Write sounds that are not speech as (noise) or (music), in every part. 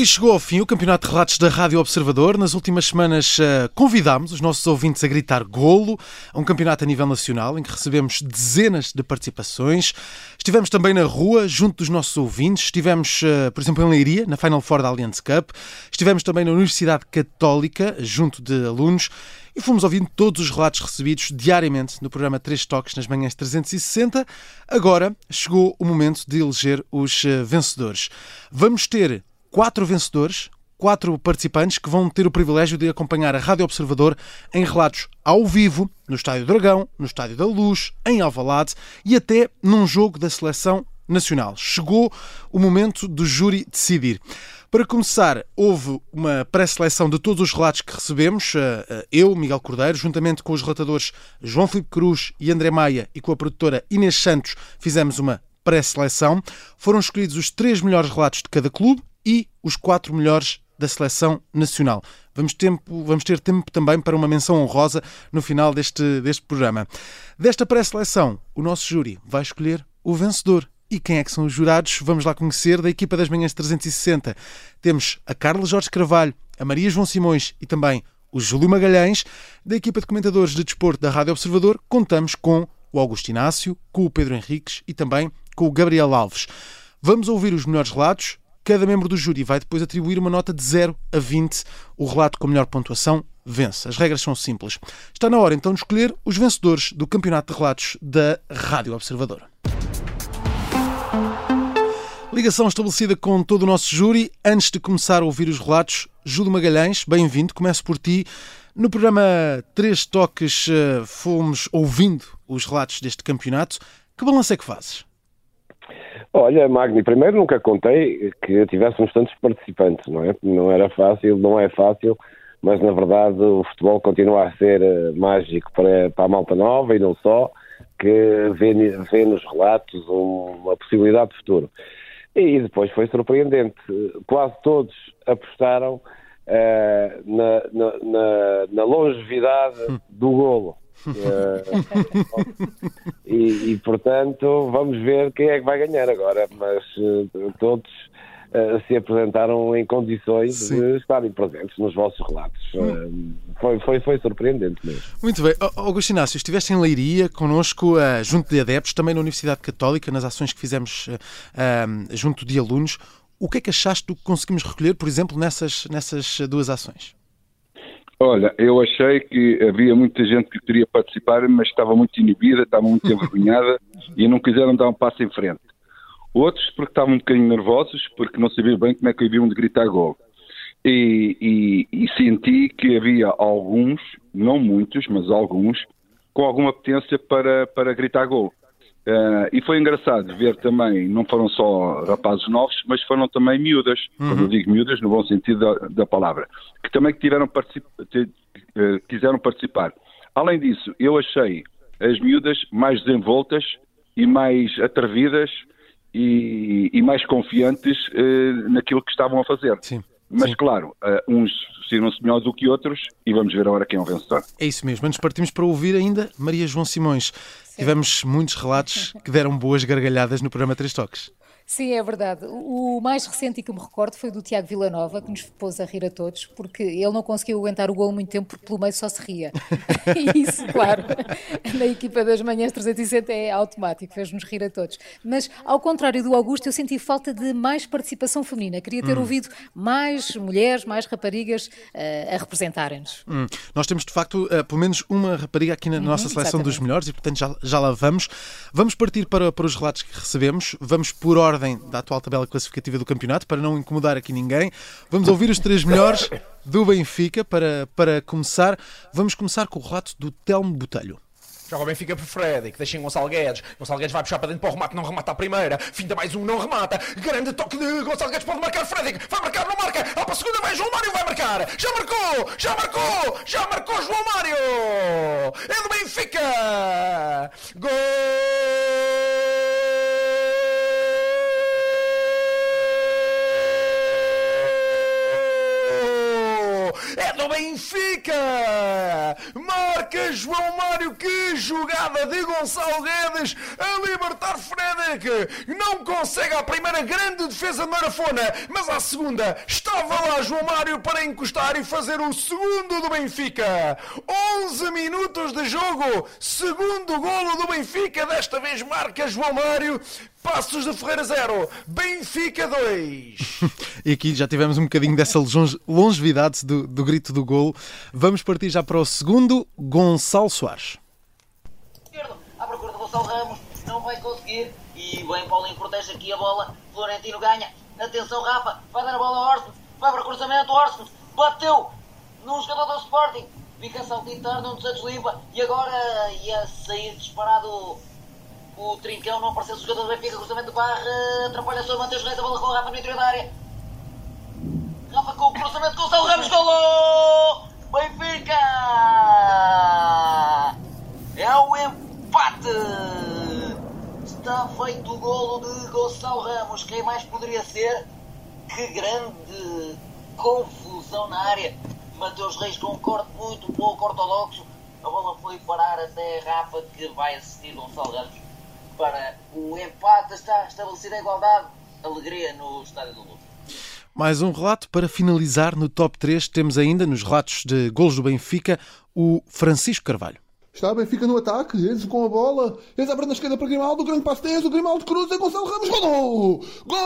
E chegou ao fim o Campeonato de Relatos da Rádio Observador. Nas últimas semanas uh, convidámos os nossos ouvintes a gritar golo a um campeonato a nível nacional em que recebemos dezenas de participações. Estivemos também na rua, junto dos nossos ouvintes. Estivemos, uh, por exemplo, em Leiria, na Final Four da Allianz Cup. Estivemos também na Universidade Católica, junto de alunos. E fomos ouvindo todos os relatos recebidos diariamente no programa Três Toques nas manhãs 360. Agora chegou o momento de eleger os uh, vencedores. Vamos ter quatro vencedores, quatro participantes que vão ter o privilégio de acompanhar a Rádio Observador em relatos ao vivo, no Estádio Dragão, no Estádio da Luz, em Alvalade e até num jogo da seleção nacional. Chegou o momento do júri decidir. Para começar, houve uma pré-seleção de todos os relatos que recebemos. Eh, eh, eu, Miguel Cordeiro, juntamente com os relatadores João Filipe Cruz e André Maia e com a produtora Inês Santos, fizemos uma pré-seleção. Foram escolhidos os três melhores relatos de cada clube e os quatro melhores da seleção nacional. Vamos, tempo, vamos ter tempo também para uma menção honrosa no final deste, deste programa. Desta pré-seleção, o nosso júri vai escolher o vencedor. E quem é que são os jurados? Vamos lá conhecer da equipa das Manhãs 360. Temos a Carla Jorge Carvalho, a Maria João Simões e também o Júlio Magalhães. Da equipa de comentadores de desporto da Rádio Observador, contamos com o Augusto Inácio, com o Pedro Henriques e também com o Gabriel Alves. Vamos ouvir os melhores relatos Cada membro do júri vai depois atribuir uma nota de 0 a 20. O relato com a melhor pontuação vence. As regras são simples. Está na hora então de escolher os vencedores do Campeonato de Relatos da Rádio Observador. Ligação estabelecida com todo o nosso júri. Antes de começar a ouvir os relatos, Júlio Magalhães, bem-vindo. Começo por ti. No programa Três Toques eh, fomos ouvindo os relatos deste campeonato. Que balanço é que fazes? Olha, Magni, primeiro nunca contei que tivéssemos tantos participantes, não é? Não era fácil, não é fácil, mas na verdade o futebol continua a ser uh, mágico para, para a malta nova e não só, que vê, vê nos relatos uma possibilidade de futuro. E depois foi surpreendente, quase todos apostaram uh, na, na, na, na longevidade do golo. Uh, (laughs) e, e, portanto, vamos ver quem é que vai ganhar agora. Mas uh, todos uh, se apresentaram em condições Sim. de estarem presentes nos vossos relatos. Hum. Foi, foi, foi surpreendente mesmo. Muito bem. Augusto Inácio, estiveste em Leiria connosco, junto de adeptos, também na Universidade Católica, nas ações que fizemos junto de alunos. O que é que achaste do que conseguimos recolher, por exemplo, nessas, nessas duas ações? Olha, eu achei que havia muita gente que queria participar, mas estava muito inibida, estava muito (laughs) envergonhada e não quiseram dar um passo em frente. Outros porque estavam um bocadinho nervosos, porque não sabiam bem como é que haviam de gritar gol. E, e, e, senti que havia alguns, não muitos, mas alguns, com alguma potência para, para gritar gol. Uh, e foi engraçado ver também, não foram só rapazes novos, mas foram também miúdas, uhum. quando eu digo miúdas no bom sentido da, da palavra, que também tiveram particip, uh, quiseram participar. Além disso, eu achei as miúdas mais desenvoltas e mais atrevidas e, e mais confiantes uh, naquilo que estavam a fazer. Sim. Mas, Sim. claro, uns saíram-se melhores do que outros e vamos ver agora quem é o vencedor. É isso mesmo. Antes partimos para ouvir ainda Maria João Simões. Tivemos muitos relatos (laughs) que deram boas gargalhadas no programa Três Toques. Sim, é verdade. O mais recente e que me recordo foi do Tiago Villanova, que nos pôs a rir a todos, porque ele não conseguiu aguentar o gol muito tempo, porque pelo meio só se ria. (laughs) e isso, claro, (laughs) na equipa das manhãs 360 é automático, fez-nos rir a todos. Mas, ao contrário do Augusto, eu senti falta de mais participação feminina. Queria ter hum. ouvido mais mulheres, mais raparigas uh, a representarem-nos. Hum. Nós temos, de facto, uh, pelo menos uma rapariga aqui na uhum, nossa seleção exatamente. dos melhores e, portanto, já, já lá vamos. Vamos partir para, para os relatos que recebemos. Vamos por ordem ordem da atual tabela classificativa do campeonato, para não incomodar aqui ninguém. Vamos ouvir os três melhores do Benfica para, para começar. Vamos começar com o relato do Telmo Botelho. Joga o Benfica por Freddy, que deixem Gonçalo Guedes. Gonçalo Guedes vai puxar para dentro para o remate, não remata a primeira. Finta mais um, não remata. Grande toque de Gonçalo Guedes, pode marcar Freddy. Vai marcar, não marca. Vai para a segunda, vai João Mário, vai marcar. Já marcou, já marcou, já marcou João Mário. É do Benfica. Gol! empata o Benfica! Marca João Mário, que jogada de Gonçalo Guedes a libertar Frederic! Não consegue a primeira grande defesa de Marafona, mas à segunda estava lá João Mário para encostar e fazer o segundo do Benfica. 11 minutos de jogo, segundo golo do Benfica, desta vez marca João Mário. Passos de Ferreira 0, Benfica 2. (laughs) e aqui já tivemos um bocadinho dessa longevidade do, do grito do golo. Vamos partir já para o segundo, Gonçalo Soares. Esquerdo, à procura de Gonçalo Ramos, não vai conseguir. E bem, Paulinho protege aqui a bola. Florentino ganha. Atenção, Rafa, vai dar a bola ao Orsnes. Vai para o cruzamento, Orsnes. Bateu no jogador do Sporting. Fica a saltitar, não Santos limpa. E agora ia sair disparado o Trincão não apareceu o jogador do Benfica, cruzamento do Barra, atrapalha só Matheus Reis, a bola com o Rafa no interior da área. Rafa com o cruzamento, Gonçalo Ramos, golo! Benfica! É o empate! Está feito o golo de Gonçalo Ramos. Quem mais poderia ser? Que grande confusão na área. Mateus Reis com um corte muito pouco ortodoxo. A bola foi parar até Rafa que vai assistir Gonçalo Ramos para o empate, está estabelecida a igualdade. Alegria no Estádio do Luz. Mais um relato para finalizar no top 3. Temos ainda nos relatos de golos do Benfica o Francisco Carvalho. Está o Benfica no ataque, Enzo com a bola, Enzo abre na esquerda para Grimaldo, o grande passo de Enzo, Grimaldo cruza, Gonçalo Ramos, gol! Gol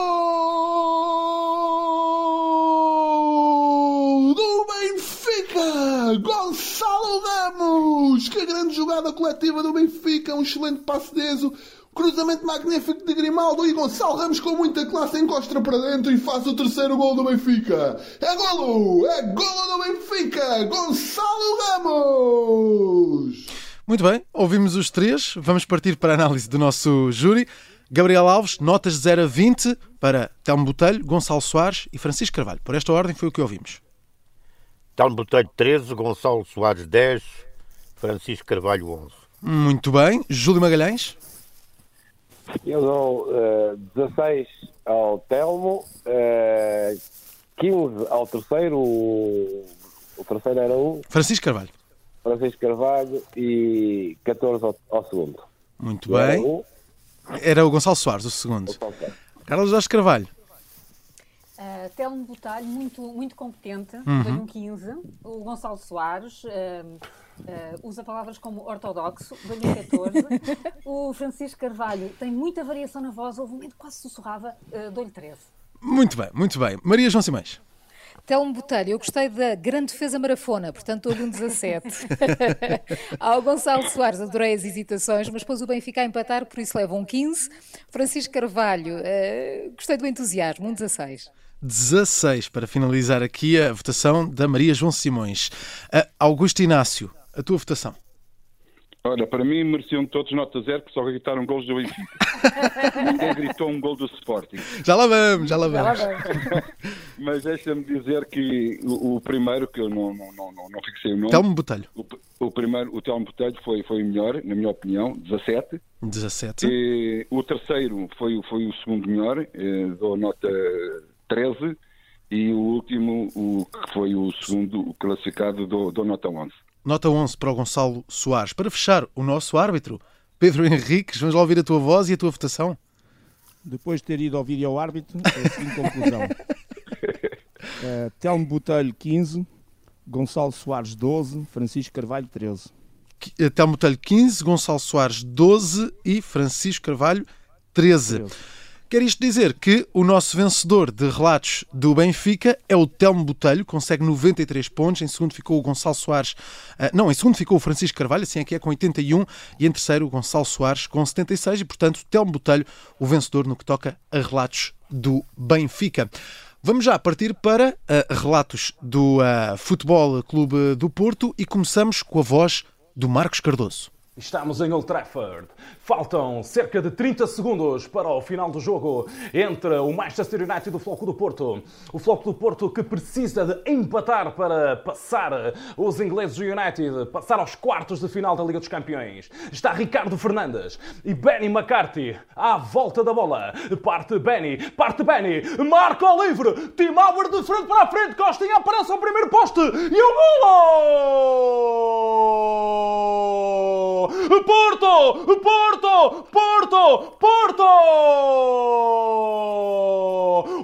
do Benfica! Gonçalo Ramos! Que grande jogada coletiva do Benfica, um excelente passo de Enzo, Cruzamento magnífico de Grimaldo e Gonçalo Ramos com muita classe encosta para dentro e faz o terceiro gol do Benfica. É golo! É golo do Benfica! Gonçalo Ramos! Muito bem, ouvimos os três. Vamos partir para a análise do nosso júri. Gabriel Alves, notas de 0 a 20 para Telmo Botelho, Gonçalo Soares e Francisco Carvalho. Por esta ordem foi o que ouvimos. Telmo Botelho 13, Gonçalo Soares 10, Francisco Carvalho 11. Muito bem. Júlio Magalhães? Eu dou uh, 16 ao Telmo, uh, eh, 15 ao terceiro, o, o terceiro era o. Francisco Carvalho. Francisco Carvalho e 14 ao, ao segundo. Muito e bem. Era o... era o Gonçalo Soares, o segundo. Carlos Jorge Carvalho. Uh, Telmo Botalho, muito, muito competente, uhum. foi um 15. O Gonçalo Soares. Uh, Uh, usa palavras como ortodoxo, dou-lhe 14. (laughs) o Francisco Carvalho tem muita variação na voz, houve um momento quase sussurrava, uh, dou-lhe 13. Muito bem, muito bem. Maria João Simões. Telmo Botelho, eu gostei da grande defesa marafona, portanto dou-lhe um 17. (laughs) Ao Gonçalo Soares, adorei as hesitações, mas pôs o Benfica a empatar, por isso leva um 15. Francisco Carvalho, uh, gostei do entusiasmo, um 16. 16 para finalizar aqui a votação da Maria João Simões. Uh, Augusto Inácio, a tua votação? Olha, para mim mereciam todos nota zero, que só gritaram gols do Benfica. (laughs) Ninguém gritou um gol do Sporting. Já lá vamos, já lá vamos. (laughs) Mas deixa-me dizer que o, o, primeiro, que eu não, não, não, não fixei o nome. Telmo Botelho. O, o, primeiro, o Telmo Botelho foi, foi o melhor, na minha opinião, 17. 17. E, o terceiro foi, foi o segundo melhor, eh, dou nota 13. E o último, o que foi o segundo classificado, dou, dou nota 11. Nota 11 para o Gonçalo Soares. Para fechar, o nosso árbitro, Pedro Henriques, vamos lá ouvir a tua voz e a tua votação. Depois de ter ido ao vídeo ao árbitro, é assim conclusão. uh, Telmo Botelho, 15. Gonçalo Soares, (laughs) 12. Francisco Carvalho, 13. Eh, Telmo Botelho, 15. Gonçalo Soares, 12. E Francisco Carvalho, 13. 13. Quer isto dizer que o nosso vencedor de relatos do Benfica é o Telmo Botelho, consegue 93 pontos. Em segundo ficou o Gonçalo Soares. Ah, não, em segundo ficou o Francisco Carvalho, assim é que é, com 81. E em terceiro o Gonçalo Soares com 76. E, portanto, Telmo Botelho, o vencedor no que toca a relatos do Benfica. Vamos já partir para uh, relatos do uh, Futebol Clube do Porto e começamos com a voz do Marcos Cardoso. Estamos em Old Trafford. Faltam cerca de 30 segundos para o final do jogo entre o Manchester United e o Floco do Porto. O Floco do Porto que precisa de empatar para passar os ingleses do United, passar aos quartos de final da Liga dos Campeões. Está Ricardo Fernandes e Benny McCarthy à volta da bola. Parte Benny, parte Benny, marca ao livre, Tim Howard de frente para a frente, Costinha aparece ao primeiro poste e o golo! Porto! Porto! Porto! Porto!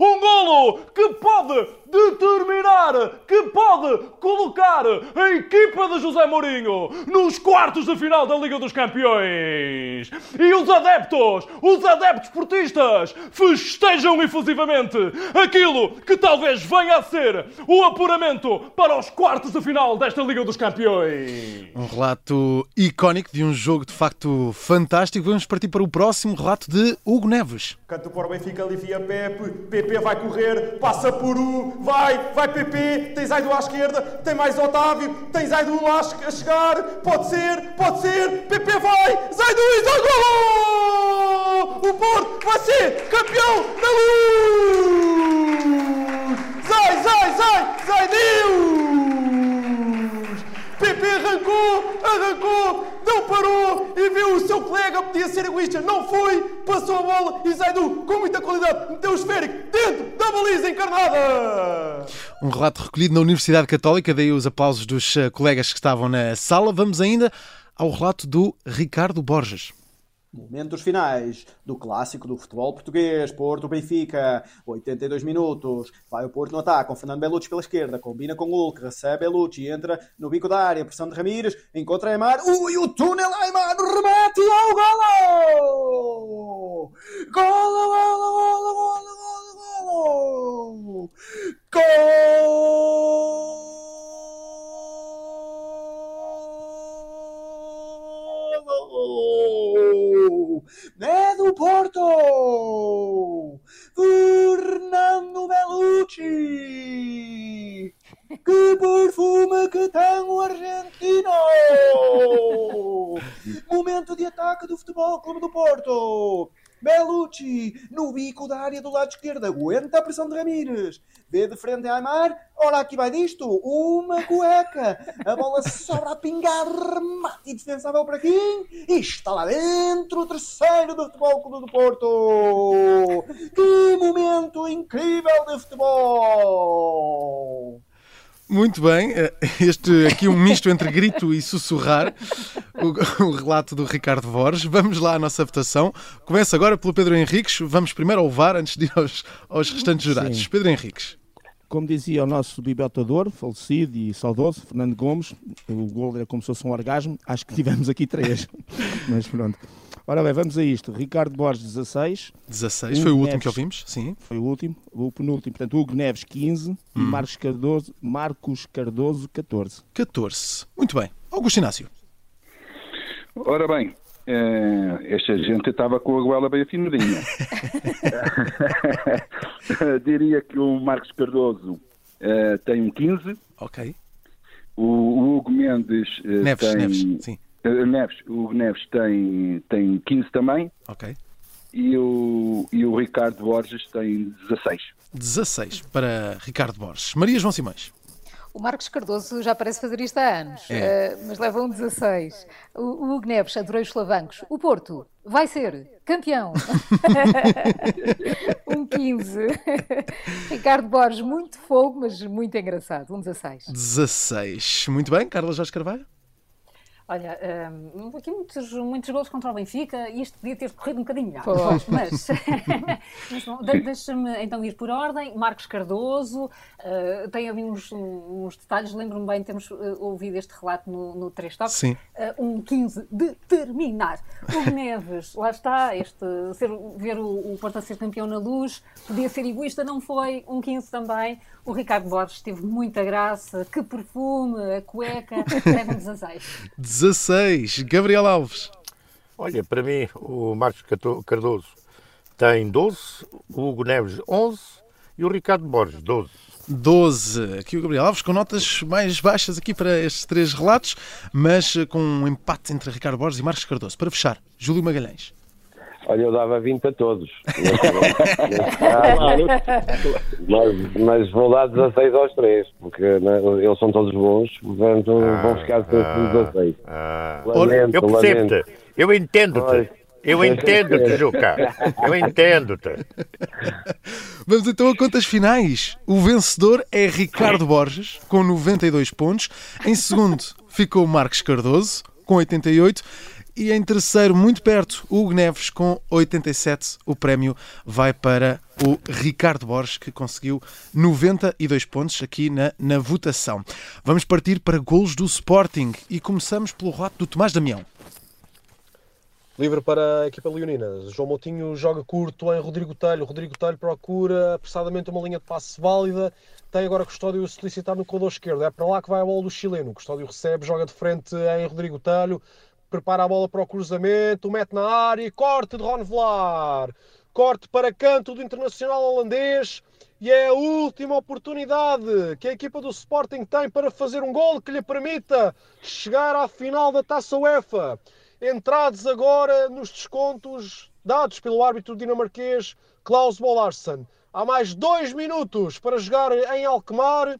Um golo que pode determinar, que pode colocar a equipa de José Mourinho nos quartos de final da Liga dos Campeões. E os adeptos, os adeptos portistas, festejam efusivamente aquilo que talvez venha a ser o apuramento para os quartos de final desta Liga dos Campeões. Um relato icónico de um jogo de facto fantástico. Vamos partir para o próximo relato de Hugo Neves. Canto para o Benfica, alivia Pepe. Pepe vai correr, passa por U, vai, vai Pepe. Tens Aido à esquerda, tem mais Otávio, tens Aido lá a chegar. Pode ser, pode ser. Pepe vai, Zaidu e Zaidu! O Porto vai ser campeão da luz! Zai, Zai, Zai, Zaidus! Pepe arrancou, arrancou, não parou e viu o seu colega podia ser egoísta. Não foi, passou a bola e Zaidu, com muita qualidade, meteu o esférico dentro da baliza encarnada. Um relato recolhido na Universidade Católica, daí os aplausos dos eh, colegas que estavam na sala. Vamos ainda ao relato do Ricardo Borges. Momentos finais do clássico do futebol português, Porto Benfica, 82 minutos. Vai o Porto no ataque, com Fernando Belucci pela esquerda, combina com o Hulk, recebe Belucci, entra no bico da área, pressão de Ramírez, encontra Aymar, ui, o túnel Aymar, remete ao golo! Golo, golo, golo, golo, golo, golo! Gol! É do Porto! Fernando Belucci! Que perfume que tem o argentino! (laughs) Momento de ataque do Futebol Clube do Porto! Belucci, no bico da área do lado esquerdo, aguenta a pressão de Ramírez. Vê de frente a Aymar, ora aqui vai disto, uma cueca. A bola sobra a pingar, remate indefensável para quem? E está lá dentro o terceiro do Futebol Clube do Porto. Que momento incrível de futebol! Muito bem, eh, este aqui um misto entre grito e sussurrar, o, o, relato do Ricardo Borges. Vamos lá à nossa votação. Começa agora pelo Pedro Henriques. Vamos primeiro ao VAR antes de ir aos, aos restantes jurados. Sim. Pedro Henriques. Como dizia o nosso bibliotador, falecido e saudoso, Fernando Gomes, o gol era como se fosse um orgasmo. Acho que tivemos aqui três. (laughs) Mas pronto. Ora bem, vamos a isto. Ricardo Borges, 16. 16, Hugo foi o último Neves, que ouvimos, sim. Foi o último, o penúltimo. Portanto, Hugo Neves, 15 hum. e Marcos Cardoso, Marcos Cardoso, 14. 14. Muito bem. Augusto Inácio. Ora bem, eh, esta gente estava com a goela bem afinadinha. (laughs) Diria que o Marcos Cardoso uh, tem um 15. Ok. O, Hugo Mendes uh, Neves, tem... Neves, sim. Neves, o Neves tem, tem 15 também. Ok. E o, e o Ricardo Borges tem 16. 16 para Ricardo Borges. Maria João Simões. O Marcos Cardoso já parece fazer isto há anos, é. uh, mas leva um 16. O, o Hugo Neves, adorei os solavancos. O Porto vai ser campeão. (laughs) um 15. Ricardo Borges, muito fogo, mas muito engraçado. Um 16. 16. Muito bem, Carla Jorge Carvalho. Olha, um, aqui muitos, muitos gols contra o Benfica e isto podia ter corrido um bocadinho melhor. Mas, (laughs) mas deixa-me então ir por ordem. Marcos Cardoso, uh, tem ali uns, uns detalhes, lembro-me bem, temos uh, ouvido este relato no, no 3 Top. Sim. Uh, um 15 de terminar. O (laughs) Neves, lá está, este, ser, ver o, o Porto a ser campeão na luz, podia ser egoísta, não foi. Um 15 também. O Ricardo Borges teve muita graça, que perfume, a cueca, (laughs) leva um 16. 16. Gabriel Alves. Olha, para mim, o Marcos Cardoso tem 12, o Hugo Neves 11 e o Ricardo Borges 12. 12. Aqui o Gabriel Alves com notas mais baixas aqui para estes três relatos, mas com um empate entre Ricardo Borges e Marcos Cardoso. Para fechar, Júlio Magalhães. Olha, eu dava 20 a todos. mas, mas vou dar 16 aos três, porque né, eles são todos bons, portanto vão ficar todos 16. Ah, Lamento, eu percebo-te, eu entendo-te. Eu entendo-te, Juca. Eu entendo-te. Vamos então a contas finais. O vencedor é Ricardo Borges, com 92 pontos. Em segundo ficou Marcos Cardoso, com 88. E em terceiro, muito perto, Hugo Neves, com 87. O prémio vai para o Ricardo Borges, que conseguiu 92 pontos aqui na, na votação. Vamos partir para golos do Sporting e começamos pelo relato do Tomás Damião. Livre para a equipa leonina. João Moutinho joga curto em Rodrigo Telho. Rodrigo Telho procura apressadamente uma linha de passe válida. Tem agora Custódio solicitar no corredor esquerdo. É para lá que vai a bola do chileno. Custódio recebe, joga de frente em Rodrigo Telho. Prepara a bola para o cruzamento. Mete na área. Corte de Ron Vlar. Corte para canto do internacional holandês. E é a última oportunidade que a equipa do Sporting tem para fazer um gol que lhe permita chegar à final da Taça UEFA entrados agora nos descontos dados pelo árbitro dinamarquês Klaus Bollarsson. Há mais dois minutos para jogar em Alkmaar.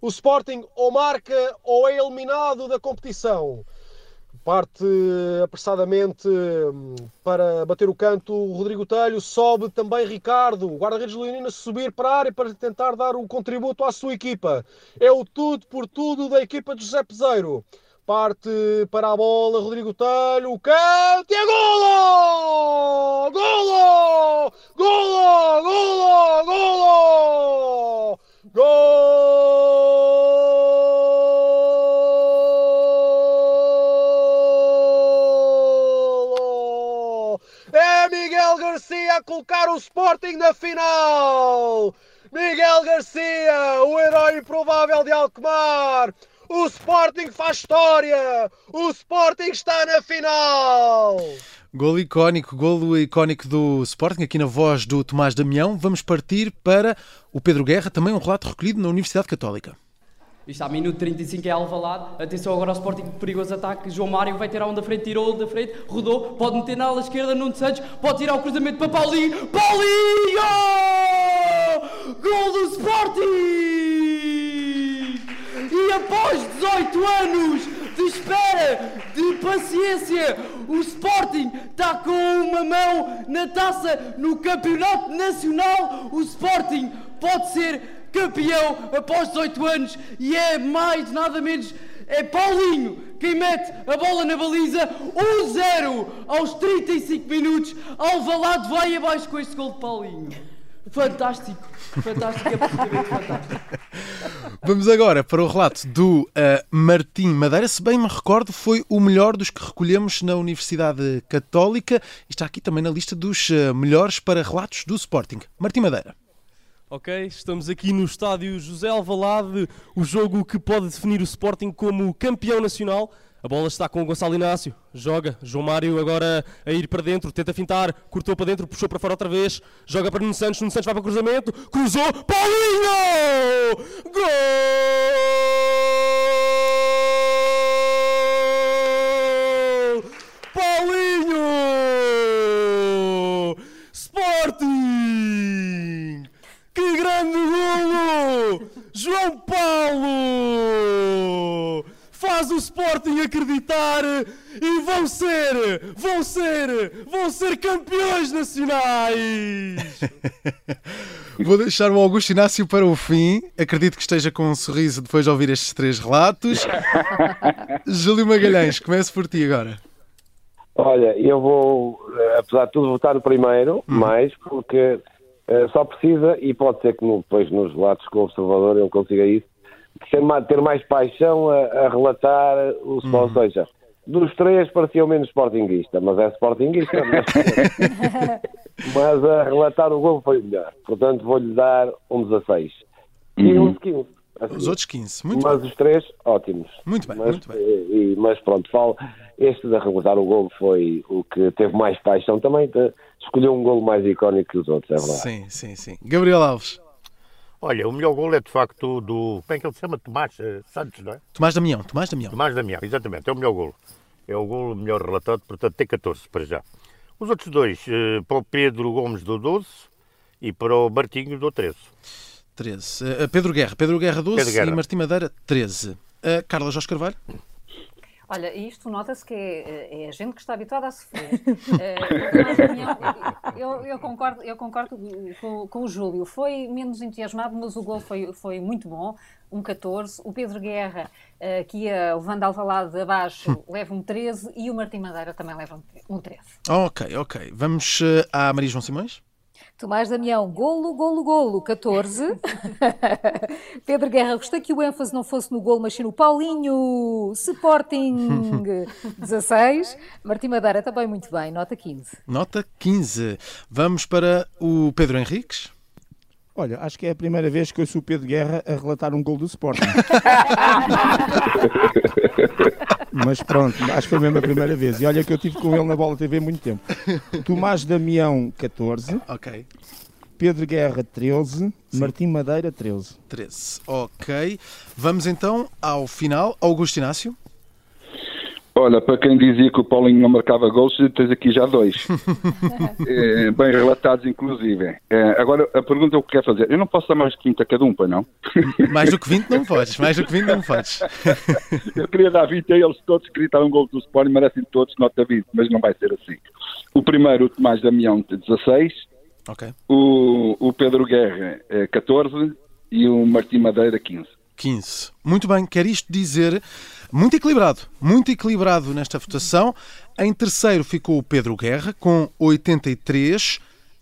O Sporting ou marca ou é eliminado da competição. Parte apressadamente hum, para bater o canto Rodrigo Telho, sobe também Ricardo, guarda-redes leonino a subir para a área para tentar dar um contributo à sua equipa. É o tudo por tudo da equipa de José Peseiro. Parte para a bola, Rodrigo Telho, o canto e é golo! Golo! Golo! Golo! Golo! Golo! Colocar o Sporting na final! Miguel Garcia, o herói improvável de Alkmaar! O Sporting faz história! O Sporting está na final! Golo icónico, golo icónico do Sporting, aqui na voz do Tomás Damião. Vamos partir para o Pedro Guerra, também um relato recolhido na Universidade Católica. Isto há minuto 35 é Alvalade. Atenção agora ao Sporting, perigoso ataque. João Mário vai ter a onda frente, tirou da frente, rodou, pode meter na ala esquerda Nuno Santos, pode tirar o cruzamento para Paulinho. Paulinho! Gol do Sporting! E após 18 anos de espera, de paciência, o Sporting está com uma mão na taça no Campeonato Nacional. O Sporting pode ser campeão após 18 anos e é mais nada menos. É Paulinho quem mete a bola na baliza, 1-0 aos 35 minutos. Alvalade vai abaixo com este gol de Paulinho. Fantástico, fantástico, é absolutamente fantástico. Vamos agora para o relato do uh, Martim Madeira. Se bem me recordo, foi o melhor dos que recolhemos na Universidade Católica. E está aqui também na lista dos uh, melhores para relatos do Sporting. Martim Madeira. Ok, estamos aqui no estádio José Alvalade, o jogo que pode definir o Sporting como campeão nacional. A bola está com o Gonçalo Inácio, joga, João Mário agora a ir para dentro, tenta fintar, cortou para dentro, puxou para fora outra vez, joga para Nuno Santos, Nuno Santos vai para o cruzamento, cruzou, Paulinho! Gol! Paulinho! Sporting! Que grande golo! João Paulo! Faz o Sporting acreditar e vão ser, vão ser, vão ser campeões nacionais! (laughs) Vou deixar o Augusto Inácio para o fim. Acredito que esteja com um sorriso depois de ouvir estes três relatos. (laughs) Júlio Magalhães, começo por ti agora. Olha, eu vou, eh, apesar de tudo, votar no primeiro, mais, porque eh, só precisa, e pode ser que depois nos relatos com o observador ele consiga isso, ter mais, paixão a, a relatar o Sport. Ou seja, dos três parecia o menos sportinguista, mas é sportinguista. Mas, (laughs) mas a relatar o gol foi o melhor. Portanto, vou-lhe dar um 16. E um 15. assim. Os outros 15. Muito mas os três, ótimos. Muito bem, mas, muito bem. e- e- mas pronto, falo, este de arrebentar o gol foi o que teve mais paixão também. de- escolheu um gol mais icónico que os outros, é verdade. Sim, sim, sim. Gabriel Alves. Olha, o melhor gol é de facto do. Como é que ele se chama? Tomás eh, Santos, não é? Tomás Damião, Tomás Damião. Tomás Damião, exatamente, é o melhor golo. É o golo melhor relatado, portanto tem 14 para já. Os outros dois, eh, para o Pedro Gomes do 12 e para o Martinho do 13. 13. Uh, Pedro Guerra, Pedro Guerra 12 Pedro Guerra. e Martim Madeira 13. Uh, Carla Jorge Carvalho? Olha, isto nota-se que é, é a gente que está habituada a sofrer. (laughs) Eh, minha- eu, eu concordo, eu concordo com, com o Júlio. Foi menos entusiasmado, mas o gol foi, foi muito bom. Um 14. O Pedro Guerra, eh, que ia levando Alvalade de abaixo, leva um 13. E o Martim Madeira também leva um um 13. Ok, ok. Vamos uh, à Maria João Simões? Tomás Damião, golo, golo, golo, 14. (laughs) Pedro Guerra, gostei que o ênfase não fosse no golo, mas sim no Paulinho, Sporting, (laughs) 16. Martim Madeira também muito bem, nota 15. Nota 15. Vamos para o Pedro Henriques. Olha, acho que é a primeira vez que eu sou o Pedro Guerra a relatar um gol do Sporting. (laughs) Mas pronto, acho que foi mesmo a primeira vez. E olha que eu tive com ele na Bola TV muito tempo. Tomás Damião, 14. Ok. Pedro Guerra, 13. Martim Madeira, 13. 13. Ok. Vamos então ao final. Augusto Inácio. Olha, para quem dizia que o Paulinho não marcava gols, tens aqui já dois. (laughs) Eh, bem relatados, inclusive. Eh, agora, a pergunta é o que quer fazer. Eu não posso dar mais de 20 a cada um, pai, não? (laughs) Mais do que 20 não podes. Mais do que 20 não podes. (laughs) Eu queria dar 20 a eles todos que gritaram um gol do Sporting, merecem todos nota 20, mas não vai ser assim. O primeiro, o Tomás Damião, tem 16. Ok. O, o Pedro Guerra, eh, 14. E o Martim Madeira, 15. 15. Muito bem, quer isto dizer muito equilibrado, muito equilibrado nesta votação. Em terceiro ficou o Pedro Guerra com 83,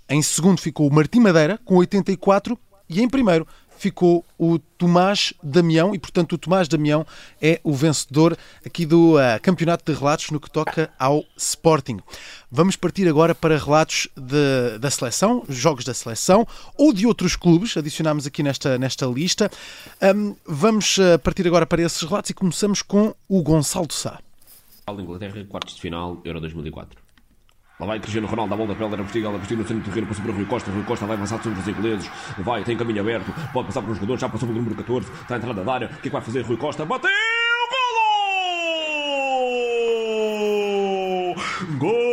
em segundo ficou o Martim Madeira com 84 e em primeiro ficou o Tomás Damião e, portanto, o Tomás Damião é o vencedor aqui do ah, Campeonato de Relatos no que toca ao Sporting. Vamos partir agora para relatos de- da seleção, jogos da seleção ou de outros clubes, adicionámos aqui nesta, nesta lista. Ahm, vamos ah, partir agora para esses relatos e começamos com o Gonçalo Sá. Inglaterra, quartos de final, Euro 2004. Lá vai Cristiano Ronaldo, a bola da Pelder, a vestir, ela vestir no centro do terreno, passou para Rui Costa, Rui Costa vai avançar sobre os ingleses, vai, tem caminho aberto, pode passar para os jogadores, já passou pelo número 14, está a entrada da área, o que é que vai fazer Rui Costa? Bateu! Golo! Gol!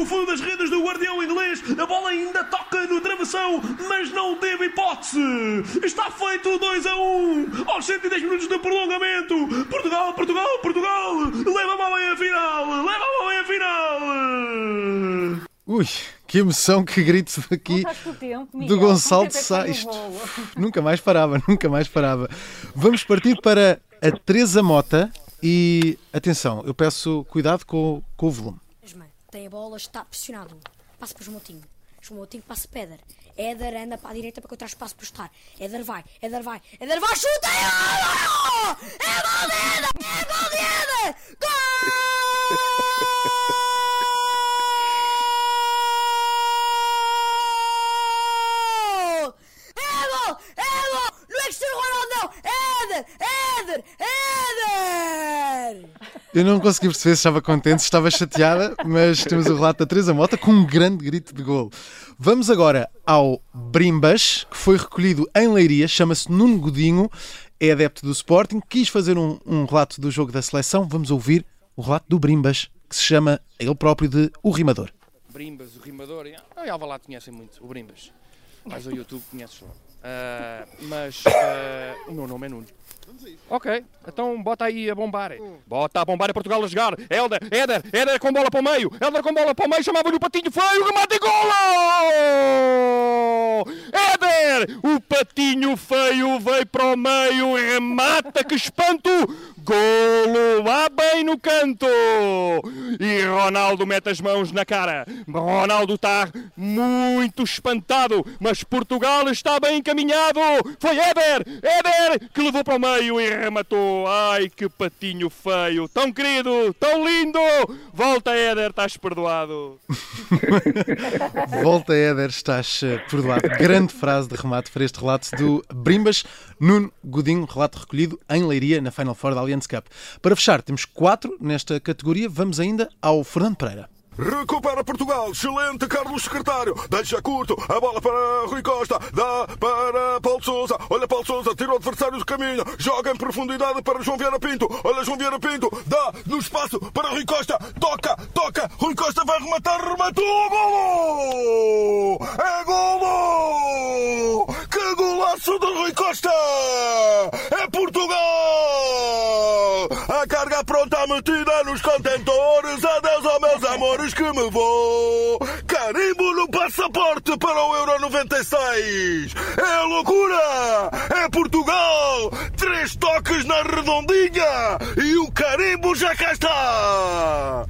No fundo das redes do guardião inglês. A bola ainda toca no travessão, mas não teve hipótese. Está feito 2 a 1 aos 110 minutos de prolongamento. Portugal, Portugal, Portugal! Leva a mão à final! Leva a mão à final! Ui, que emoção, que grito aqui Contaste o tempo, do. Gonçalo que Sá. Isto nunca mais parava, nunca mais parava. Vamos partir para a Teresa Mota e atenção, eu peço cuidado com, com o volume. Tem a bola, está pressionado. Passa para o Jomotinho. Jomotinho passa Péder. Éder anda para a direita para encontrar espaço para estar. Éder vai, Éder vai, Éder vai, chuta! É gol de Éder! É gol de Éder! Gol! É gol! É gol! Não é Cristiano Ronaldo, não! Éder! Éder! Éder! Eu não consegui perceber se estava contente, se estava chateada, mas temos o relato da Teresa Mota com um grande grito de gol. Vamos agora ao Brimbas, que foi recolhido em Leiria, chama-se Nuno Godinho, é adepto do Sporting, quis fazer um, um relato do jogo da seleção. Vamos ouvir o relato do Brimbas, que se chama ele próprio de O Rimador. Brimbas, o rimador. Ah, em Alvalade conhecem muito o Brimbas. Mas o YouTube conheces logo. Ah, mas ah, o meu nome é Nuno. Ok, então bota aí a bombar. Bota a bombar a Portugal a jogar. Helder, Éder, Éder com bola para o meio. Helder com bola para o meio, chamava-lhe o patinho feio, remate e golo! Éder, o patinho feio veio para o meio, remata, que espanto! Golo, lá bem no canto. E Ronaldo mete as mãos na cara. Ronaldo está muito espantado, mas Portugal está bem encaminhado. Foi Éder, Éder, que levou para o meio e rematou. Ai, que patinho feio. Tão querido, tão lindo. Volta, Éder, estás perdoado. (laughs) Volta, Éder, estás eh, perdoado. Grande frase de remate para este relato do Brimbas. Nuno Godinho, relato recolhido em Leiria, na Final Four da Allianz Cup. Para fechar, temos quatro nesta categoria. Vamos ainda ao Fernando Pereira. Recupera Portugal, excelente Carlos Secretário, deixa curto, a bola para Rui Costa, dá para Paulo Souza, olha Paulo Souza, tira o adversário do caminho, joga em profundidade para João Vieira Pinto, olha João Vieira Pinto, dá no espaço para Rui Costa, toca, toca, Rui Costa vai rematar, rematou, golo! É golo! Que golaço de Rui Costa! É Portugal! A carga pronta metida nos contentores, adeus me vou. Carimbo no passaporte para o Euro 96. É loucura! É Portugal! Três toques na redondinha e o carimbo já cá está!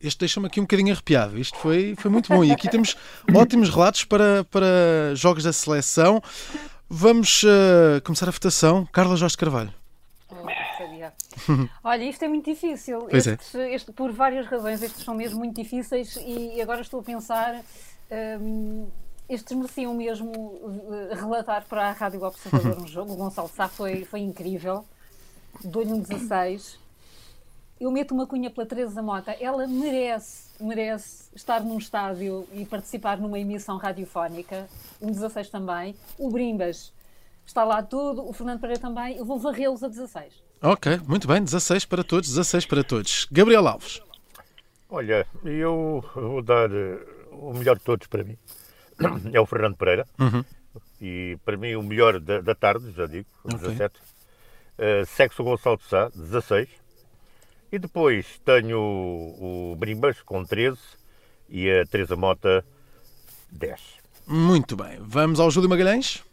Este deixa-me aqui um bocadinho arrepiado. Isto foi, foi muito bom. E aqui temos ótimos relatos para, para jogos da seleção. Vamos uh, começar a votação. Carla Jorge Carvalho. (laughs) Olha, isto é muito difícil. Pois é. Estes, este- por várias razões, estes são mesmo muito difíceis e agora estou a pensar. hum, estes mereciam mesmo uh, relatar para a Rádio Observador (laughs) um jogo. O Gonçalo Sá foi, foi incrível. Dou-lhe um 16. Eu meto uma cunha pela Teresa Mota. Ela merece, merece estar num estádio e participar numa emissão radiofónica. Um 16 também. O Brimbas está lá tudo. O Fernando Pereira também. Eu vou varrê-los a 16. Ok, muito bem. 16 para todos, 16 para todos. Gabriel Alves. Olha, eu vou dar eh, o melhor de todos para mim. (clears throat) É o Fernando Pereira. Uhum. E para mim o melhor da, da tarde, já digo, Ok. 17. Uh, Sexo Gonçalo de Sá, 16. E depois tenho o, o Brimbas com 13 e a Teresa Mota 10. Muito bem. Vamos ao Júlio Magalhães.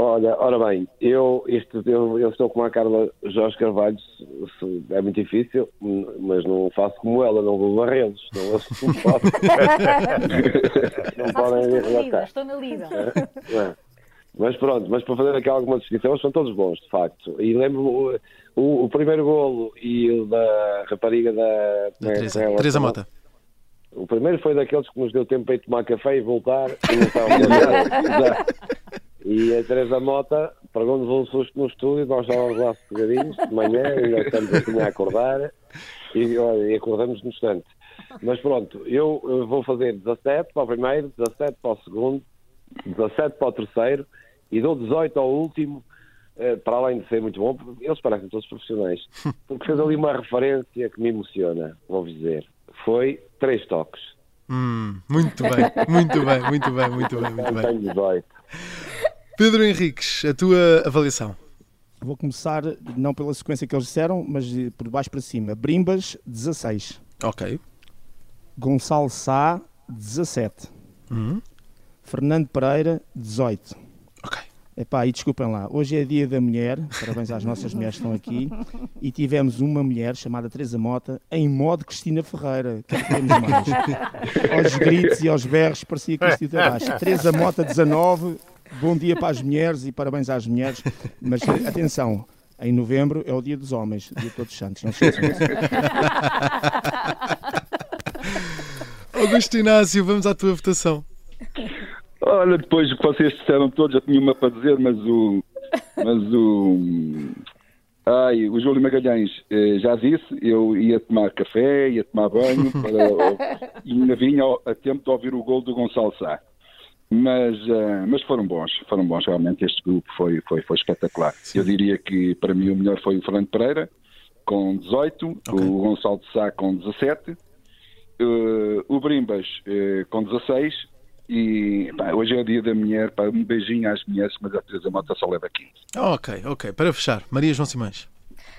Olha, ora bem, eu, isto, eu, eu estou com a Carla Jorge Carvalho, se- é muito difícil, mas não faço como ela, não vou varrê-los, não, eles (laughs) não podem, não podem Estou na lida, estou na lida. É. Mas pronto, mas para fazer aqui alguma distinção, eles são todos bons, de facto. E lembro-me o, o, o primeiro golo e o da rapariga da. Da Teresa, é, é, Teresa é, Mota. O primeiro foi daqueles que nos deu tempo para ir tomar café e voltar (laughs) e (laughs) não E a Teresa Mota pegou-nos um susto no estúdio, nós estávamos lá sossegadinhos de manhã, ainda estamos assim a acordar e, olha, e acordamos no instante. Mas pronto, eu vou fazer 17 para o primeiro, 17 para o segundo, 17 para o terceiro e dou 18 ao último, eh, para além de ser muito bom, porque eles parecem todos profissionais, porque fez ali uma referência que me emociona, vou-vos dizer. Foi três toques. Hum, muito bem, muito bem, muito bem, muito bem, muito bem. Tenho 18. Pedro Henriques, a tua avaliação. Vou começar não pela sequência que eles disseram, mas por baixo para cima. Brimbas, 16. Ok. Gonçalo Sá, 17. Uhum. Fernando Pereira, 18. Ok. Epá, e desculpem lá, hoje é dia da mulher, parabéns às nossas mulheres que estão aqui, e tivemos uma mulher chamada Teresa Mota em modo Cristina Ferreira. Que é que queremos mais? (laughs) aos gritos e aos berros parecia ia abaixo. Teresa Mota, 19. Bom dia para as mulheres e parabéns às mulheres. Mas atenção, em novembro é o dia dos homens, dia de todos os santos. Não se. (laughs) Augusto Inácio, vamos à tua votação. Olha, depois do que vocês disseram todos, já tinha uma para dizer, mas o. Mas o. Ai, o Júlio Magalhães eh, já disse, eu ia tomar café, ia tomar banho, para, (laughs) e ainda vinha a tempo de ouvir o gol do Gonçalo Sá. Mas, eh, mas foram bons, foram bons realmente. Este grupo foi, foi, foi espetacular. Eu diria que para mim o melhor foi o Fernando Pereira, com 18, o Gonçalo de Sá com 17, eh, o Brimbas eh, com 16 e pá, hoje é o dia da mulher, pá, um beijinho às mulheres, mas a Teresa Mota só leva 15. Ok, ok. Para fechar, Maria João Simões.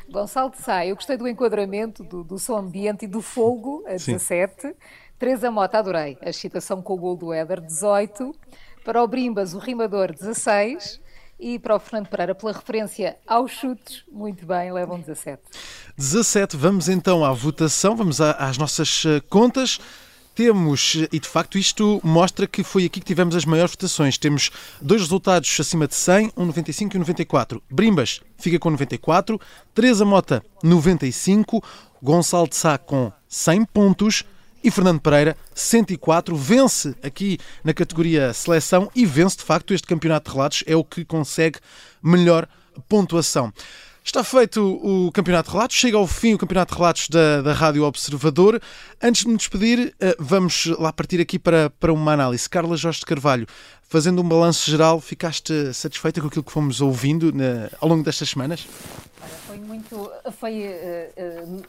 Gonçalo de Sá, eu gostei do enquadramento, do, do som ambiente e do fogo, a Sim. 17. Teresa Mota, adorei. A excitação com o gol do Éder, 18. Para o Brimbas, o rimador, 16. E para o Fernando Pereira, pela referência aos chutes, muito bem, levam 17. 17, vamos então à votação, vamos às nossas eh, contas. Temos, e de facto isto mostra que foi aqui que tivemos as maiores votações. Temos dois resultados acima de 100, um 95 e um 94. Brimbas fica com 94, Teresa Mota 95, Gonçalo de Sá com 100 pontos e Fernando Pereira, 104, vence aqui na categoria seleção e vence de facto este campeonato de relatos, é o que consegue melhor pontuação. Está feito o Campeonato de Relatos, chega ao fim o Campeonato de Relatos da, da Rádio Observador. Antes de me despedir, eh, vamos lá partir aqui para, para uma análise. Carla Jorge de Carvalho, fazendo um balanço geral, ficaste satisfeita com aquilo que fomos ouvindo na, ao longo destas semanas? Foi muito. Foi. Uh, uh,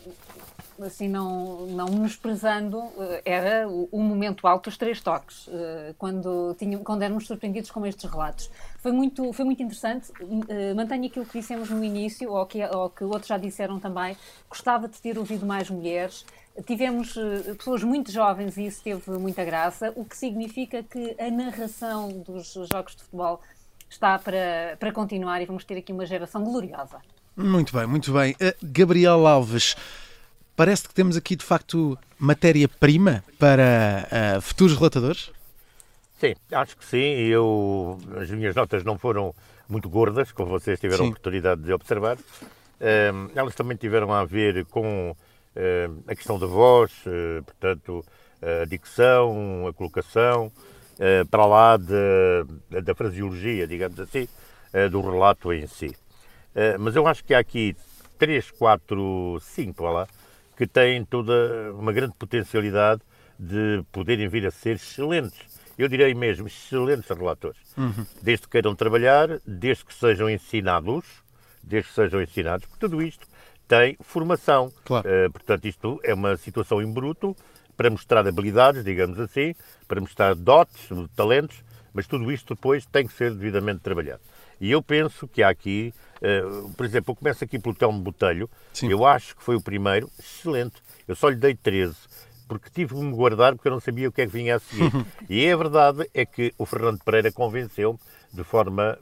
assim, não, não menosprezando, eh, era o, o, momento alto dos três toques, eh, quando, tinha, quando éramos surpreendidos com estes relatos. Foi muito, foi muito interessante. Eh, mantenho aquilo que dissemos no início, ou que, ou que outros já disseram também. Gostava de ter ouvido mais mulheres. Tivemos pessoas muito jovens e isso teve muita graça, o que significa que a narração dos jogos de futebol está para, para continuar e vamos ter aqui uma geração gloriosa. Muito bem, muito bem. Gabriel Alves, Parece que temos aqui, de facto, matéria-prima para uh, futuros relatadores? Sim, acho que sim. Eu, as minhas notas não foram muito gordas, como vocês tiveram a oportunidade de observar. Uh, elas também tiveram a ver com uh, a questão da voz, portanto, a dicção, a colocação, para lá de, da fraseologia, digamos assim, do relato em si. mas eu acho que há aqui três, quatro, cinco, lá, que têm toda uma grande potencialidade de poderem vir a ser excelentes. Eu direi mesmo excelentes relatores. Uhum. Desde que queiram trabalhar, desde que sejam ensinados, desde que sejam ensinados, porque tudo isto tem formação. Claro. Uh, portanto, isto é uma situação em bruto para mostrar habilidades, digamos assim, para mostrar dotes, talentos, mas tudo isto depois tem que ser devidamente trabalhado. E eu penso que há aqui Uh, por exemplo, eu começo aqui pelo Telmo Botelho. Sim. Eu acho que foi o primeiro. Excelente. Eu só lhe dei 13 porque tive de me guardar porque eu não sabia o que é que vinha a seguir. (laughs) e a verdade é que o Fernando Pereira convenceu-me de forma,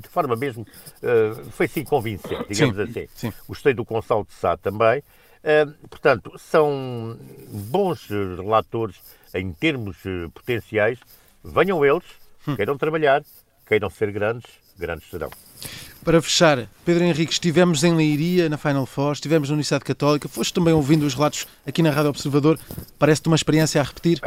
de forma mesmo, uh, foi sim convincente, digamos sim, assim. Sim. Gostei do Gonçalo de Sá também. Uh, portanto, são bons relatores em termos uh, potenciais. Venham eles, hum. queiram trabalhar, queiram ser grandes, grandes serão. Para fechar, Pedro Henrique, estivemos em Leiria, na Final Four, estivemos na Universidade Católica, foste também ouvindo os relatos aqui na Rádio Observador. Parece-te uma experiência a repetir?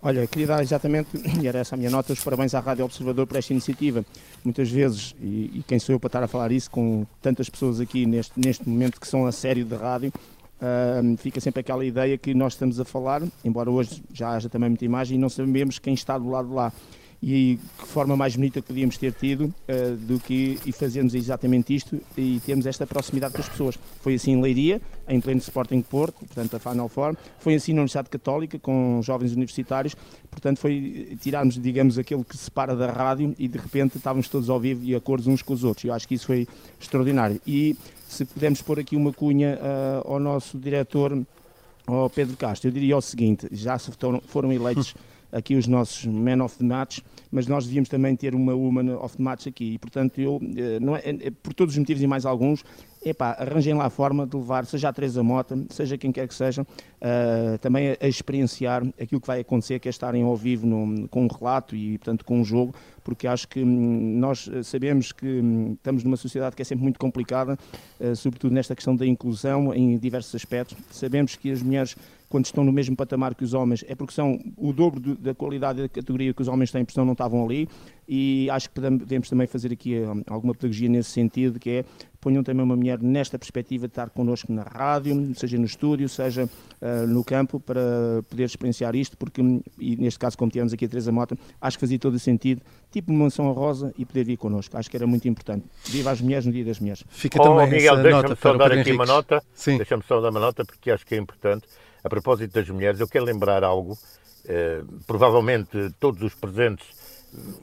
Olha, queria dar exatamente, (coughs) e era essa a minha nota, os parabéns à Rádio Observador por esta iniciativa. Muitas vezes, e, e quem sou eu para estar a falar isso com tantas pessoas aqui neste, neste momento que são a sério de rádio, uh, fica sempre aquela ideia que nós estamos a falar, embora hoje já haja também muita imagem, e não sabemos quem está do lado de lá e que forma mais bonita que podíamos ter tido uh, do que e fazermos exatamente isto e termos esta proximidade com as pessoas. Foi assim em Leiria, em pleno Sporting Porto, portanto a Final Four, foi assim na Universidade Católica com jovens universitários, portanto foi tirarmos, digamos, aquele que separa da rádio e de repente estávamos todos ao vivo e acordos uns com os outros. Eu acho que isso foi extraordinário. E se pudermos pôr aqui uma cunha uh, ao nosso diretor, ao Pedro Castro, eu diria o seguinte, já se foram eleitos (laughs) aqui os nossos men of the match, mas nós devíamos também ter uma woman of the match aqui. E, portanto, eu, eh, não é, é, por todos os motivos e mais alguns, epá, arranjem lá a forma de levar, seja a Teresa Mota, seja quem quer que seja, uh, também a, a, experienciar aquilo que vai acontecer, que é estarem ao vivo no, com um relato e, portanto, com um jogo, porque acho que hum, nós sabemos que hum, estamos numa sociedade que é sempre muito complicada, uh, sobretudo nesta questão da inclusão em diversos aspectos. Sabemos que as mulheres quando estão no mesmo patamar que os homens, é porque são o dobro do, da qualidade da categoria que os homens têm, porque senão não estavam ali. E acho que podemos também fazer aqui hum, alguma pedagogia nesse sentido, que é ponham também uma mulher nesta perspectiva de estar connosco na rádio, seja no estúdio, seja uh, no campo, para poder experienciar isto, porque, e neste caso, como tivemos aqui a Teresa Mota, acho que fazia todo o sentido, tipo uma menção rosa e poder vir connosco. Acho que era muito importante. Viva as mulheres no dia das mulheres. Fica oh, também Miguel, deixa-me só dar aqui uma nota, deixa-me só dar uma nota, porque acho que é importante. A propósito das mulheres, eu quero lembrar algo, eh, provavelmente todos os presentes,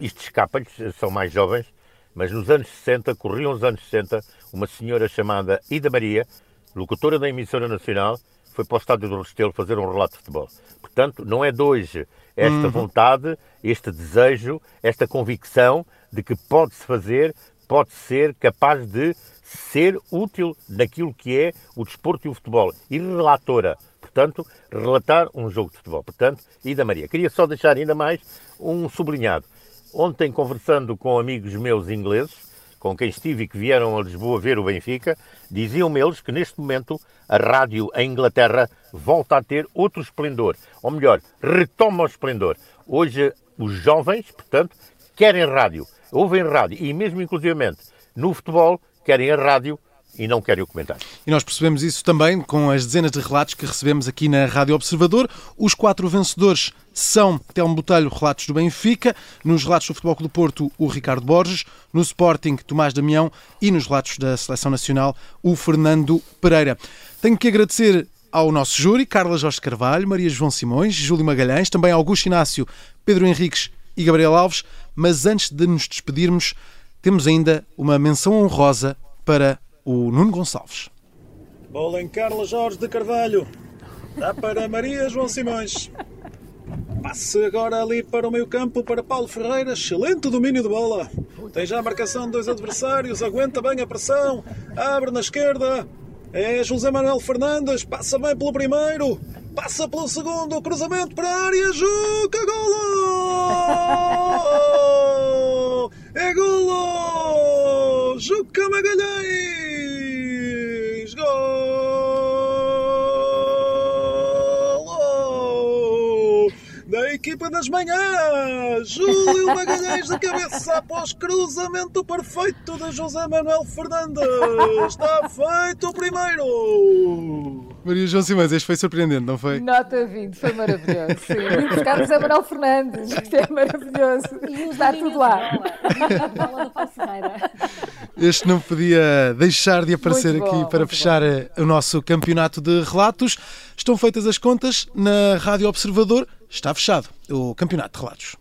isto escapa-lhes, são mais jovens, mas nos anos 60, corriam os anos 60, uma senhora chamada Ida Maria, locutora da emissora nacional, foi para o estádio do Restelo fazer um relato de futebol. Portanto, não é de hoje esta Uhum. vontade, este desejo, esta convicção de que pode-se fazer, pode ser capaz de ser útil naquilo que é o desporto e o futebol. E relatora, portanto, relatar um jogo de futebol. Portanto, e da Maria. Queria só deixar ainda mais um sublinhado. Ontem, conversando com amigos meus ingleses, com quem estive e que vieram a Lisboa ver o Benfica, diziam-me eles que neste momento a rádio em Inglaterra volta a ter outro esplendor. Ou melhor, retoma o esplendor. Hoje os jovens, portanto, querem rádio, ouvem rádio e mesmo inclusivamente no futebol querem a rádio e não querem o comentário. E nós percebemos isso também com as dezenas de relatos que recebemos aqui na Rádio Observador. Os quatro vencedores são Telmo Botelho, relatos do Benfica, nos relatos do Futebol Clube do Porto, o Ricardo Borges, no Sporting, Tomás Damião e nos relatos da Seleção Nacional, o Fernando Pereira. Tenho que agradecer ao nosso júri, Carla Jorge Carvalho, Maria João Simões, Júlio Magalhães, também Augusto Inácio, Pedro Henriques e Gabriel Alves, mas antes de nos despedirmos, temos ainda uma menção honrosa para o Nuno Gonçalves. Bola em Carla Jorge de Carvalho. Dá para Maria João Simões. Passe agora ali para o meio campo para Paulo Ferreira. Excelente domínio de bola. Tem já a marcação de dois adversários. Aguenta bem a pressão. Abre na esquerda. É José Manuel Fernandes. Passa bem pelo primeiro. Passa pelo segundo. Cruzamento para a área. Juca golo! É golo! Juca Magalhães! Das manhãs! Júlio Magalhães de cabeça após cruzamento perfeito de José Manuel Fernandes! Está feito o primeiro! Maria João Simões, este foi surpreendente, não foi? Nota 20, foi maravilhoso. Sim. (laughs) Buscar José Manuel Fernandes, isto é maravilhoso. Está tudo lá. Bola. (laughs) Este não podia deixar de aparecer Muito aqui bom, para fechar eh, o nosso campeonato de relatos. Estão feitas as contas na Rádio Observador. Está fechado o campeonato de relatos.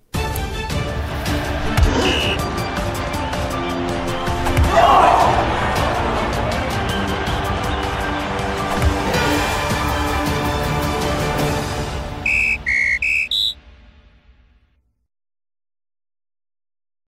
Oh!